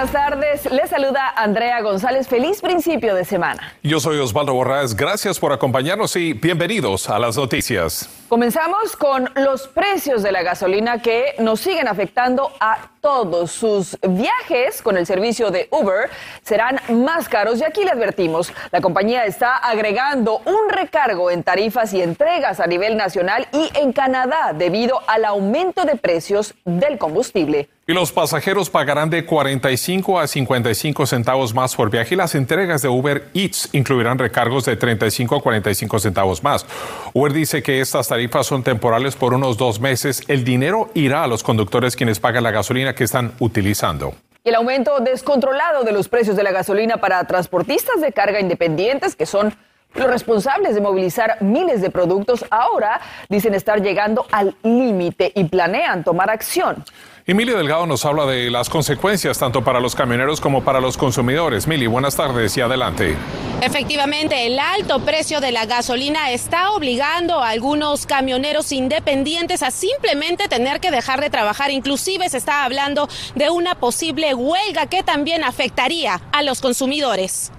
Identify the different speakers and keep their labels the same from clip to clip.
Speaker 1: Buenas tardes. Les saluda Andrea González. Feliz principio de semana.
Speaker 2: Yo soy Osvaldo Borrás. Gracias por acompañarnos y bienvenidos a las noticias.
Speaker 1: Comenzamos con los precios de la gasolina que nos siguen afectando a todos. Sus viajes con el servicio de Uber serán más caros y aquí le advertimos, la compañía está agregando un recargo en tarifas y entregas a nivel nacional y en Canadá debido al aumento de precios del combustible.
Speaker 2: Y los pasajeros pagarán de 45 a 55 centavos más por viaje y las entregas de Uber Eats incluirán recargos de 35 a 45 centavos más. Uber dice que estas tarifas son temporales por unos dos meses. El dinero irá a los conductores quienes pagan la gasolina que están utilizando.
Speaker 1: Y el aumento descontrolado de los precios de la gasolina para transportistas de carga independientes, que son los responsables de movilizar miles de productos, ahora dicen estar llegando al límite y planean tomar acción.
Speaker 2: Emilio Delgado nos habla de las consecuencias tanto para los camioneros como para los consumidores. Mili, buenas tardes y adelante.
Speaker 3: Efectivamente, el alto precio de la gasolina está obligando a algunos camioneros independientes a simplemente tener que dejar de trabajar. Inclusive se está hablando de una posible huelga que también afectaría a los consumidores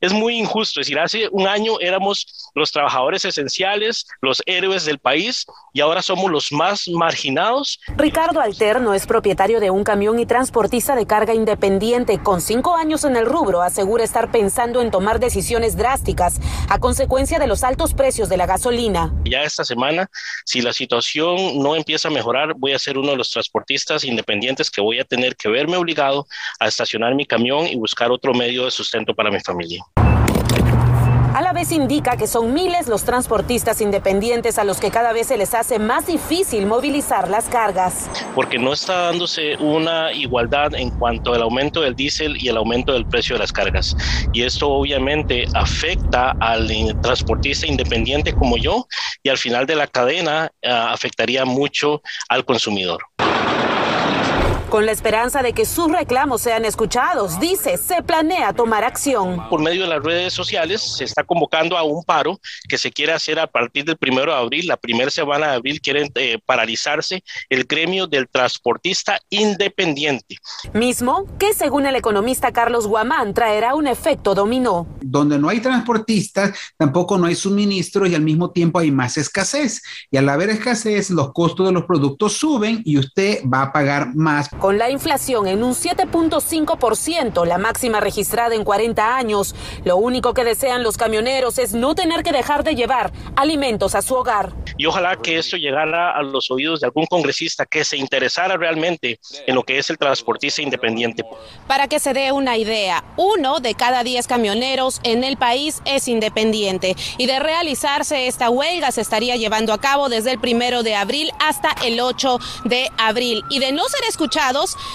Speaker 4: es muy injusto. Es decir, hace un año éramos los trabajadores esenciales, los héroes del país y ahora somos los más marginados.
Speaker 3: Ricardo Alterno es propietario de un camión y transportista de carga independiente. Con cinco años en el rubro, asegura estar pensando en tomar decisiones drásticas a consecuencia de los altos precios de la gasolina.
Speaker 4: Ya esta semana, si la situación no empieza a mejorar, voy a ser uno de los transportistas independientes que voy a tener que verme obligado a estacionar mi camión y buscar otro medio de sustento para mi familia.
Speaker 3: Vez indica que son miles los transportistas independientes a los que cada vez se les hace más difícil movilizar las cargas.
Speaker 4: Porque no está dándose una igualdad en cuanto al aumento del diésel y el aumento del precio de las cargas. Y esto obviamente afecta al transportista independiente como yo y al final de la cadena uh, afectaría mucho al consumidor
Speaker 3: con la esperanza de que sus reclamos sean escuchados. Dice, se planea tomar acción.
Speaker 4: Por medio de las redes sociales se está convocando a un paro que se quiere hacer a partir del primero de abril. La primera semana de abril quieren eh, paralizarse el gremio del transportista independiente.
Speaker 3: Mismo que según el economista Carlos Guamán traerá un efecto dominó.
Speaker 5: Donde no hay transportistas, tampoco no hay suministro y al mismo tiempo hay más escasez. Y al haber escasez, los costos de los productos suben y usted va a pagar más
Speaker 3: con la inflación en un 7.5%, la máxima registrada en 40 años, lo único que desean los camioneros es no tener que dejar de llevar alimentos a su hogar.
Speaker 4: Y ojalá que esto llegara a los oídos de algún congresista que se interesara realmente en lo que es el transportista independiente.
Speaker 3: Para que se dé una idea, uno de cada diez camioneros en el país es independiente y de realizarse esta huelga se estaría llevando a cabo desde el primero de abril hasta el 8 de abril. Y de no ser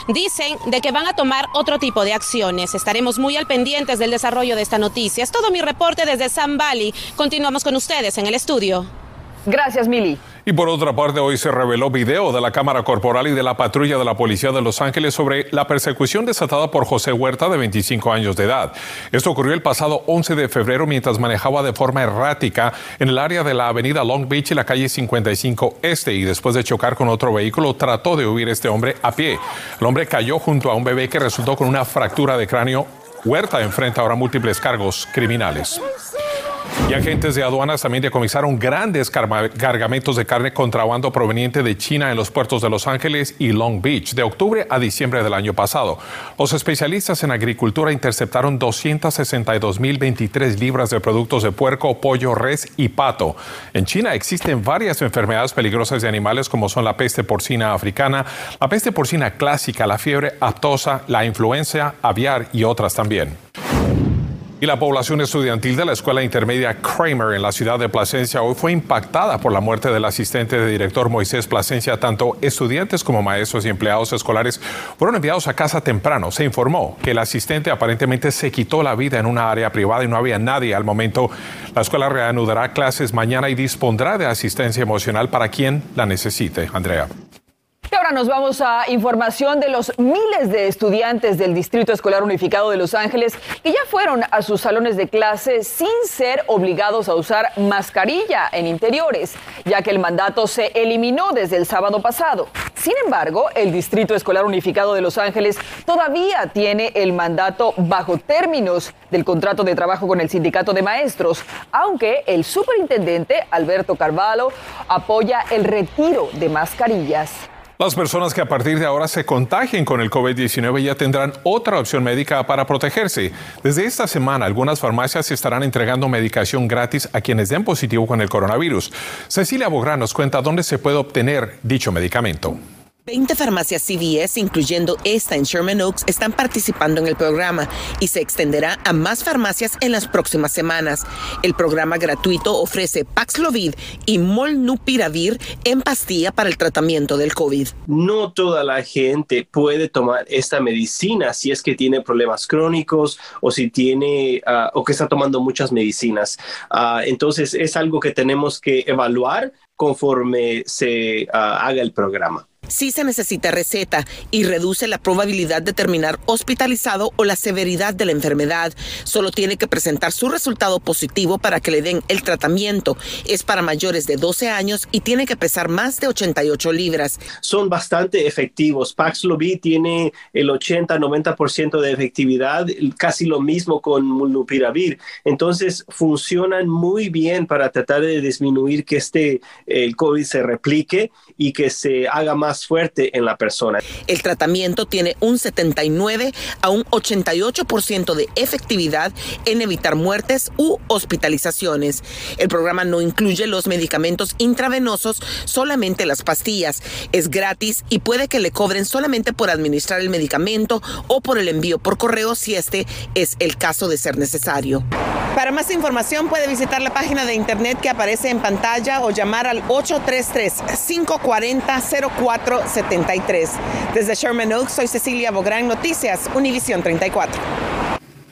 Speaker 3: dicen de que van a tomar otro tipo de acciones. Estaremos muy al pendientes del desarrollo de esta noticia. Es todo mi reporte desde San Valley. Continuamos con ustedes en el estudio.
Speaker 1: Gracias, Mili.
Speaker 2: Y por otra parte, hoy se reveló video de la cámara corporal y de la patrulla de la Policía de Los Ángeles sobre la persecución desatada por José Huerta, de 25 años de edad. Esto ocurrió el pasado 11 de febrero mientras manejaba de forma errática en el área de la avenida Long Beach y la calle 55 Este y después de chocar con otro vehículo trató de huir este hombre a pie. El hombre cayó junto a un bebé que resultó con una fractura de cráneo. Huerta enfrenta ahora múltiples cargos criminales. Y agentes de aduanas también decomisaron grandes cargamentos de carne contrabando proveniente de China en los puertos de Los Ángeles y Long Beach de octubre a diciembre del año pasado. Los especialistas en agricultura interceptaron 262.023 libras de productos de puerco, pollo, res y pato. En China existen varias enfermedades peligrosas de animales como son la peste porcina africana, la peste porcina clásica, la fiebre aptosa, la influencia aviar y otras también. Y la población estudiantil de la escuela intermedia Kramer en la ciudad de Plasencia hoy fue impactada por la muerte del asistente de director Moisés Plasencia. Tanto estudiantes como maestros y empleados escolares fueron enviados a casa temprano. Se informó que el asistente aparentemente se quitó la vida en una área privada y no había nadie al momento. La escuela reanudará clases mañana y dispondrá de asistencia emocional para quien la necesite. Andrea
Speaker 1: ahora nos vamos a información de los miles de estudiantes del Distrito Escolar Unificado de Los Ángeles que ya fueron a sus salones de clase sin ser obligados a usar mascarilla en interiores, ya que el mandato se eliminó desde el sábado pasado. Sin embargo, el Distrito Escolar Unificado de Los Ángeles todavía tiene el mandato bajo términos del contrato de trabajo con el sindicato de maestros, aunque el superintendente Alberto Carvalho apoya el retiro de mascarillas.
Speaker 2: Las personas que a partir de ahora se contagien con el COVID-19 ya tendrán otra opción médica para protegerse. Desde esta semana, algunas farmacias estarán entregando medicación gratis a quienes den positivo con el coronavirus. Cecilia Bográn nos cuenta dónde se puede obtener dicho medicamento.
Speaker 6: 20 farmacias CVS, incluyendo esta en Sherman Oaks, están participando en el programa y se extenderá a más farmacias en las próximas semanas. El programa gratuito ofrece Paxlovid y Molnupiravir en pastilla para el tratamiento del COVID.
Speaker 7: No toda la gente puede tomar esta medicina si es que tiene problemas crónicos o si tiene ah, o que está tomando muchas medicinas. Ah, entonces es algo que tenemos que evaluar conforme se ah, haga el programa
Speaker 6: si se necesita receta y reduce la probabilidad de terminar hospitalizado o la severidad de la enfermedad. Solo tiene que presentar su resultado positivo para que le den el tratamiento. Es para mayores de 12 años y tiene que pesar más de 88 libras.
Speaker 7: Son bastante efectivos. Paxlovid tiene el 80-90% de efectividad, casi lo mismo con Molnupiravir. Entonces funcionan muy bien para tratar de disminuir que este el COVID se replique y que se haga más fuerte en la persona.
Speaker 6: El tratamiento tiene un 79 a un 88% de efectividad en evitar muertes u hospitalizaciones. El programa no incluye los medicamentos intravenosos, solamente las pastillas. Es gratis y puede que le cobren solamente por administrar el medicamento o por el envío por correo si este es el caso de ser necesario. Para más información puede visitar la página de internet que aparece en pantalla o llamar al 833 540 04 73 Desde Sherman Oaks, soy Cecilia Bográn, Noticias, Univisión 34.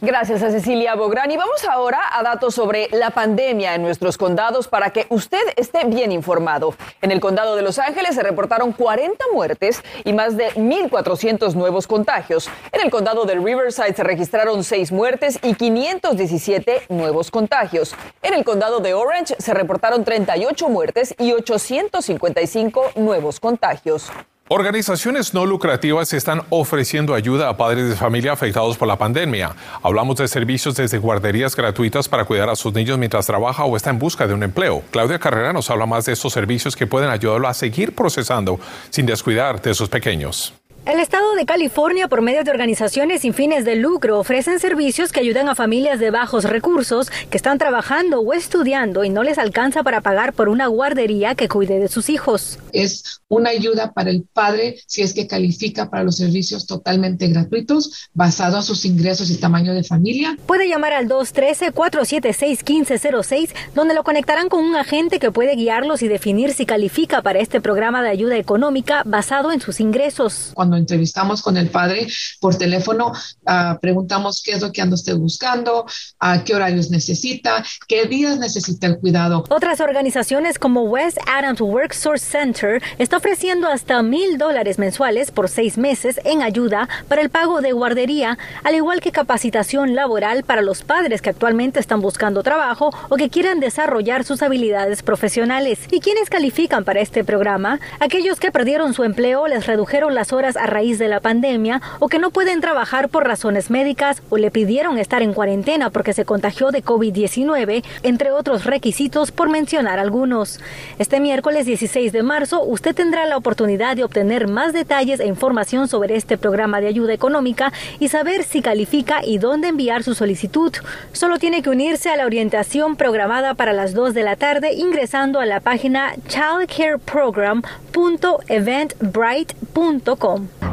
Speaker 1: Gracias a Cecilia Bográn. Y vamos ahora a datos sobre la pandemia en nuestros condados para que usted esté bien informado. En el condado de Los Ángeles se reportaron 40 muertes y más de 1.400 nuevos contagios. En el condado de Riverside se registraron 6 muertes y 517 nuevos contagios. En el condado de Orange se reportaron 38 muertes y 855 nuevos contagios.
Speaker 2: Organizaciones no lucrativas están ofreciendo ayuda a padres de familia afectados por la pandemia. Hablamos de servicios desde guarderías gratuitas para cuidar a sus niños mientras trabaja o está en busca de un empleo. Claudia Carrera nos habla más de estos servicios que pueden ayudarlo a seguir procesando sin descuidar de sus pequeños.
Speaker 8: El Estado de California, por medio de organizaciones sin fines de lucro, ofrecen servicios que ayudan a familias de bajos recursos que están trabajando o estudiando y no les alcanza para pagar por una guardería que cuide de sus hijos.
Speaker 9: Es una ayuda para el padre si es que califica para los servicios totalmente gratuitos, basado a sus ingresos y tamaño de familia.
Speaker 8: Puede llamar al 213-476-1506, donde lo conectarán con un agente que puede guiarlos y definir si califica para este programa de ayuda económica basado en sus ingresos
Speaker 9: cuando entrevistamos con el padre por teléfono, uh, preguntamos qué es lo que anda usted buscando, a qué horarios necesita, qué días necesita el cuidado.
Speaker 8: Otras organizaciones como West Adams Work Source Center está ofreciendo hasta mil dólares mensuales por seis meses en ayuda para el pago de guardería, al igual que capacitación laboral para los padres que actualmente están buscando trabajo o que quieran desarrollar sus habilidades profesionales. ¿Y quiénes califican para este programa? Aquellos que perdieron su empleo, les redujeron las horas a raíz de la pandemia o que no pueden trabajar por razones médicas o le pidieron estar en cuarentena porque se contagió de COVID-19, entre otros requisitos por mencionar algunos. Este miércoles 16 de marzo usted tendrá la oportunidad de obtener más detalles e información sobre este programa de ayuda económica y saber si califica y dónde enviar su solicitud. Solo tiene que unirse a la orientación programada para las 2 de la tarde ingresando a la página childcareprogram.eventbrite.com.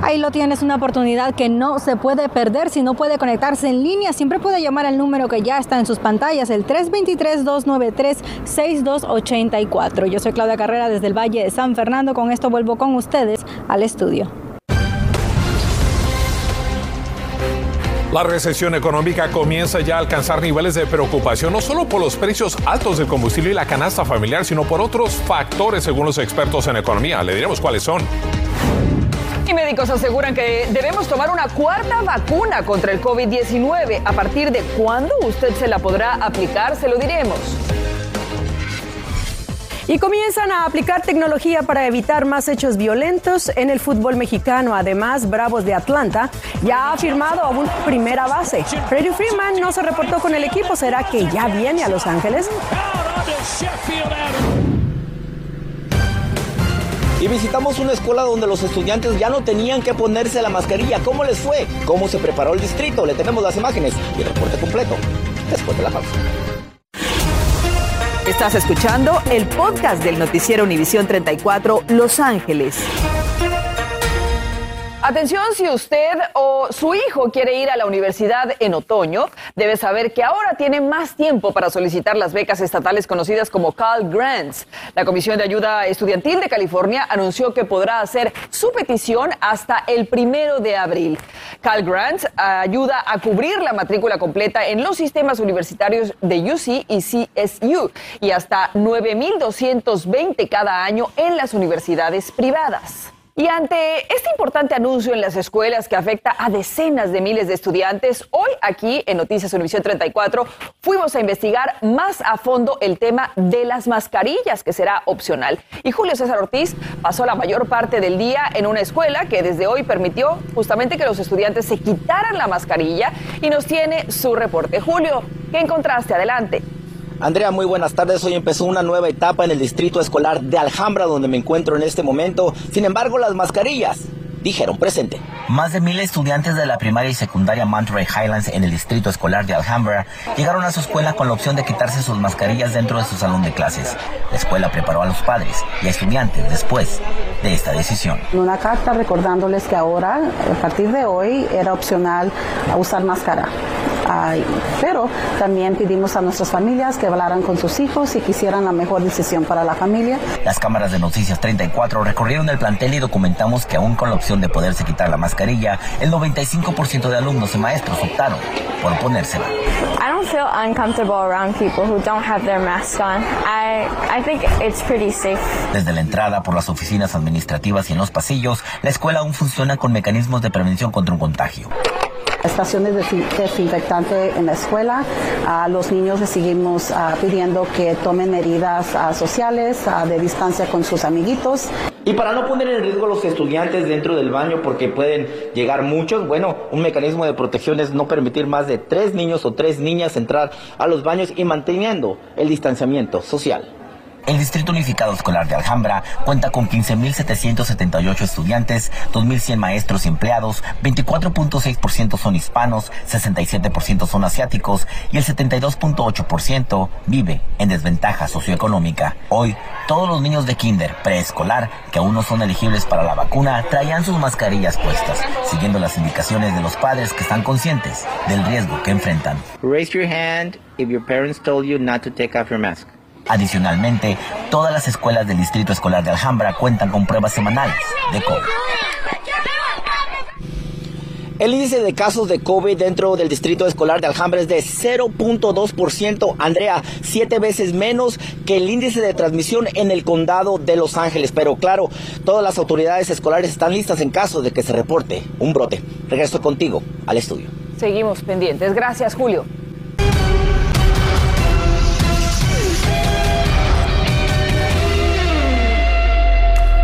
Speaker 8: Ahí lo tienes, una oportunidad que no se puede perder. Si no puede conectarse en línea, siempre puede llamar al número que ya está en sus pantallas, el 323-293-6284. Yo soy Claudia Carrera desde el Valle de San Fernando. Con esto vuelvo con ustedes al estudio.
Speaker 2: La recesión económica comienza ya a alcanzar niveles de preocupación no solo por los precios altos del combustible y la canasta familiar, sino por otros factores según los expertos en economía. Le diremos cuáles son.
Speaker 1: Y médicos aseguran que debemos tomar una cuarta vacuna contra el COVID-19. ¿A partir de cuándo usted se la podrá aplicar? Se lo diremos.
Speaker 10: Y comienzan a aplicar tecnología para evitar más hechos violentos en el fútbol mexicano. Además, Bravos de Atlanta ya ha firmado a una primera base. Freddie Freeman no se reportó con el equipo. ¿Será que ya viene a Los Ángeles?
Speaker 11: Y visitamos una escuela donde los estudiantes ya no tenían que ponerse la mascarilla. ¿Cómo les fue? ¿Cómo se preparó el distrito? Le tenemos las imágenes y el reporte completo después de la pausa.
Speaker 1: Estás escuchando el podcast del noticiero Univisión 34 Los Ángeles. Atención, si usted o su hijo quiere ir a la universidad en otoño, debe saber que ahora tiene más tiempo para solicitar las becas estatales conocidas como Cal Grants. La Comisión de Ayuda Estudiantil de California anunció que podrá hacer su petición hasta el primero de abril. Cal Grants ayuda a cubrir la matrícula completa en los sistemas universitarios de UC y CSU y hasta 9.220 cada año en las universidades privadas. Y ante este importante anuncio en las escuelas que afecta a decenas de miles de estudiantes, hoy aquí en Noticias Univisión 34 fuimos a investigar más a fondo el tema de las mascarillas, que será opcional. Y Julio César Ortiz pasó la mayor parte del día en una escuela que desde hoy permitió justamente que los estudiantes se quitaran la mascarilla y nos tiene su reporte. Julio, ¿qué encontraste? Adelante.
Speaker 11: Andrea, muy buenas tardes. Hoy empezó una nueva etapa en el distrito escolar de Alhambra, donde me encuentro en este momento. Sin embargo, las mascarillas dijeron presente. Más de mil estudiantes de la primaria y secundaria Monterey Highlands en el distrito escolar de Alhambra llegaron a su escuela con la opción de quitarse sus mascarillas dentro de su salón de clases. La escuela preparó a los padres y a estudiantes después de esta decisión.
Speaker 12: Una carta recordándoles que ahora, a partir de hoy, era opcional usar máscara pero también pedimos a nuestras familias que hablaran con sus hijos y quisieran la mejor decisión para la familia.
Speaker 11: Las cámaras de Noticias 34 recorrieron el plantel y documentamos que aún con la opción de poderse quitar la mascarilla, el 95% de alumnos y maestros optaron por ponérsela.
Speaker 13: I don't feel uncomfortable around people who don't have their mask on. I, I think it's pretty safe.
Speaker 11: Desde la entrada por las oficinas administrativas y en los pasillos, la escuela aún funciona con mecanismos de prevención contra un contagio
Speaker 12: estaciones desinfectantes en la escuela. A los niños les seguimos ah, pidiendo que tomen medidas ah, sociales ah, de distancia con sus amiguitos.
Speaker 11: Y para no poner en riesgo a los estudiantes dentro del baño porque pueden llegar muchos, bueno, un mecanismo de protección es no permitir más de tres niños o tres niñas entrar a los baños y manteniendo el distanciamiento social. El Distrito Unificado Escolar de Alhambra cuenta con 15.778 estudiantes, 2.100 maestros y empleados, 24.6% son hispanos, 67% son asiáticos y el 72.8% vive en desventaja socioeconómica. Hoy, todos los niños de kinder preescolar que aún no son elegibles para la vacuna traían sus mascarillas puestas, siguiendo las indicaciones de los padres que están conscientes del riesgo que enfrentan. Raise your hand if your parents told you not to take off your mask. Adicionalmente, todas las escuelas del Distrito Escolar de Alhambra cuentan con pruebas semanales de COVID. El índice de casos de COVID dentro del distrito escolar de Alhambra es de 0.2%, Andrea, siete veces menos que el índice de transmisión en el condado de Los Ángeles. Pero claro, todas las autoridades escolares están listas en caso de que se reporte un brote. Regreso contigo al estudio.
Speaker 1: Seguimos pendientes. Gracias, Julio.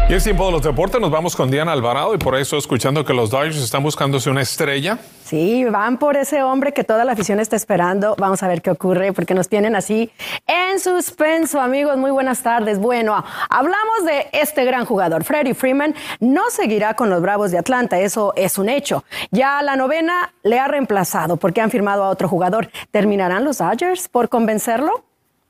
Speaker 2: Y es tiempo de los deportes, nos vamos con Diana Alvarado y por eso escuchando que los Dodgers están buscándose una estrella.
Speaker 10: Sí, van por ese hombre que toda la afición está esperando. Vamos a ver qué ocurre porque nos tienen así en suspenso, amigos. Muy buenas tardes. Bueno, hablamos de este gran jugador. Freddie Freeman no seguirá con los Bravos de Atlanta, eso es un hecho. Ya la novena le ha reemplazado porque han firmado a otro jugador. ¿Terminarán los Dodgers por convencerlo?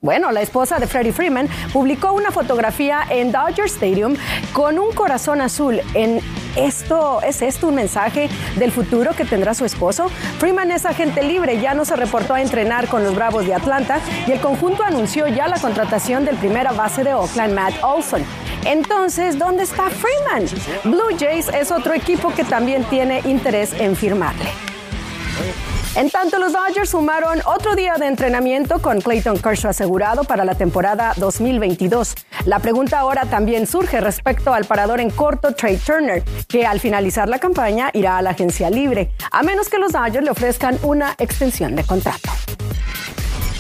Speaker 10: Bueno, la esposa de Freddie Freeman publicó una fotografía en Dodger Stadium con un corazón azul. En esto, ¿es esto un mensaje del futuro que tendrá su esposo? Freeman es agente libre, ya no se reportó a entrenar con los Bravos de Atlanta y el conjunto anunció ya la contratación del primera base de Oakland, Matt Olson. Entonces, ¿dónde está Freeman? Blue Jays es otro equipo que también tiene interés en firmarle. En tanto, los Dodgers sumaron otro día de entrenamiento con Clayton Kershaw asegurado para la temporada 2022. La pregunta ahora también surge respecto al parador en corto Trey Turner, que al finalizar la campaña irá a la agencia libre, a menos que los Dodgers le ofrezcan una extensión de contrato.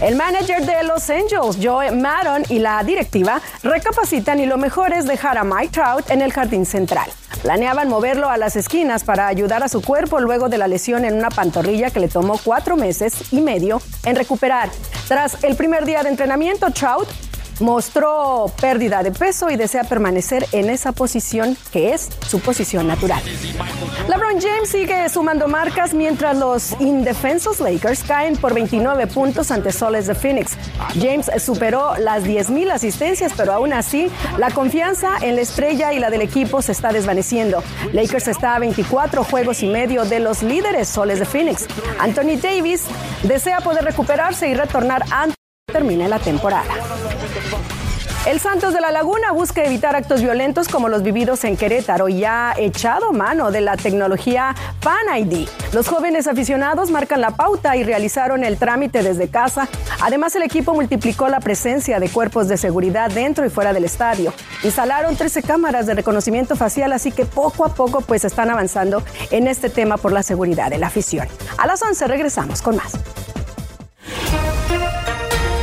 Speaker 10: El manager de Los Angels, Joe Maddon, y la directiva recapacitan y lo mejor es dejar a Mike Trout en el jardín central. Planeaban moverlo a las esquinas para ayudar a su cuerpo luego de la lesión en una pantorrilla que le tomó cuatro meses y medio en recuperar. Tras el primer día de entrenamiento, Trout mostró pérdida de peso y desea permanecer en esa posición que es su posición natural. LeBron James sigue sumando marcas mientras los indefensos Lakers caen por 29 puntos ante Soles de Phoenix. James superó las 10.000 asistencias, pero aún así la confianza en la estrella y la del equipo se está desvaneciendo. Lakers está a 24 juegos y medio de los líderes Soles de Phoenix. Anthony Davis desea poder recuperarse y retornar antes de que termine la temporada. El Santos de la Laguna busca evitar actos violentos como los vividos en Querétaro y ha echado mano de la tecnología Fan ID. Los jóvenes aficionados marcan la pauta y realizaron el trámite desde casa. Además, el equipo multiplicó la presencia de cuerpos de seguridad dentro y fuera del estadio. Instalaron 13 cámaras de reconocimiento facial, así que poco a poco pues están avanzando en este tema por la seguridad de la afición. A las 11 regresamos con más.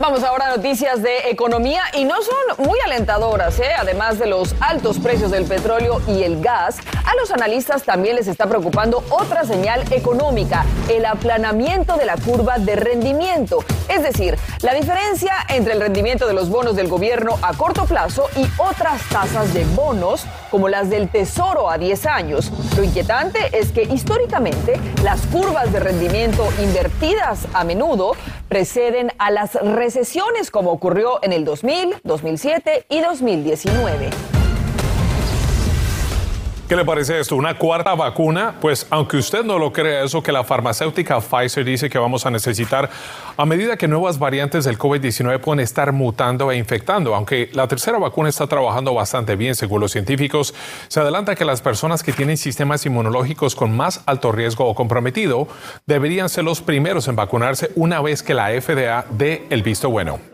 Speaker 1: Vamos ahora a noticias de economía y no son muy alentadoras, ¿eh? además de los altos precios del petróleo y el gas. A los analistas también les está preocupando otra señal económica, el aplanamiento de la curva de rendimiento. Es decir, la diferencia entre el rendimiento de los bonos del gobierno a corto plazo y otras tasas de bonos como las del Tesoro a 10 años. Lo inquietante es que históricamente las curvas de rendimiento invertidas a menudo preceden a las recesiones como ocurrió en el 2000, 2007 y 2019.
Speaker 2: ¿Qué le parece esto? ¿Una cuarta vacuna? Pues aunque usted no lo crea, eso que la farmacéutica Pfizer dice que vamos a necesitar a medida que nuevas variantes del COVID-19 pueden estar mutando e infectando. Aunque la tercera vacuna está trabajando bastante bien, según los científicos, se adelanta que las personas que tienen sistemas inmunológicos con más alto riesgo o comprometido deberían ser los primeros en vacunarse una vez que la FDA dé el visto bueno.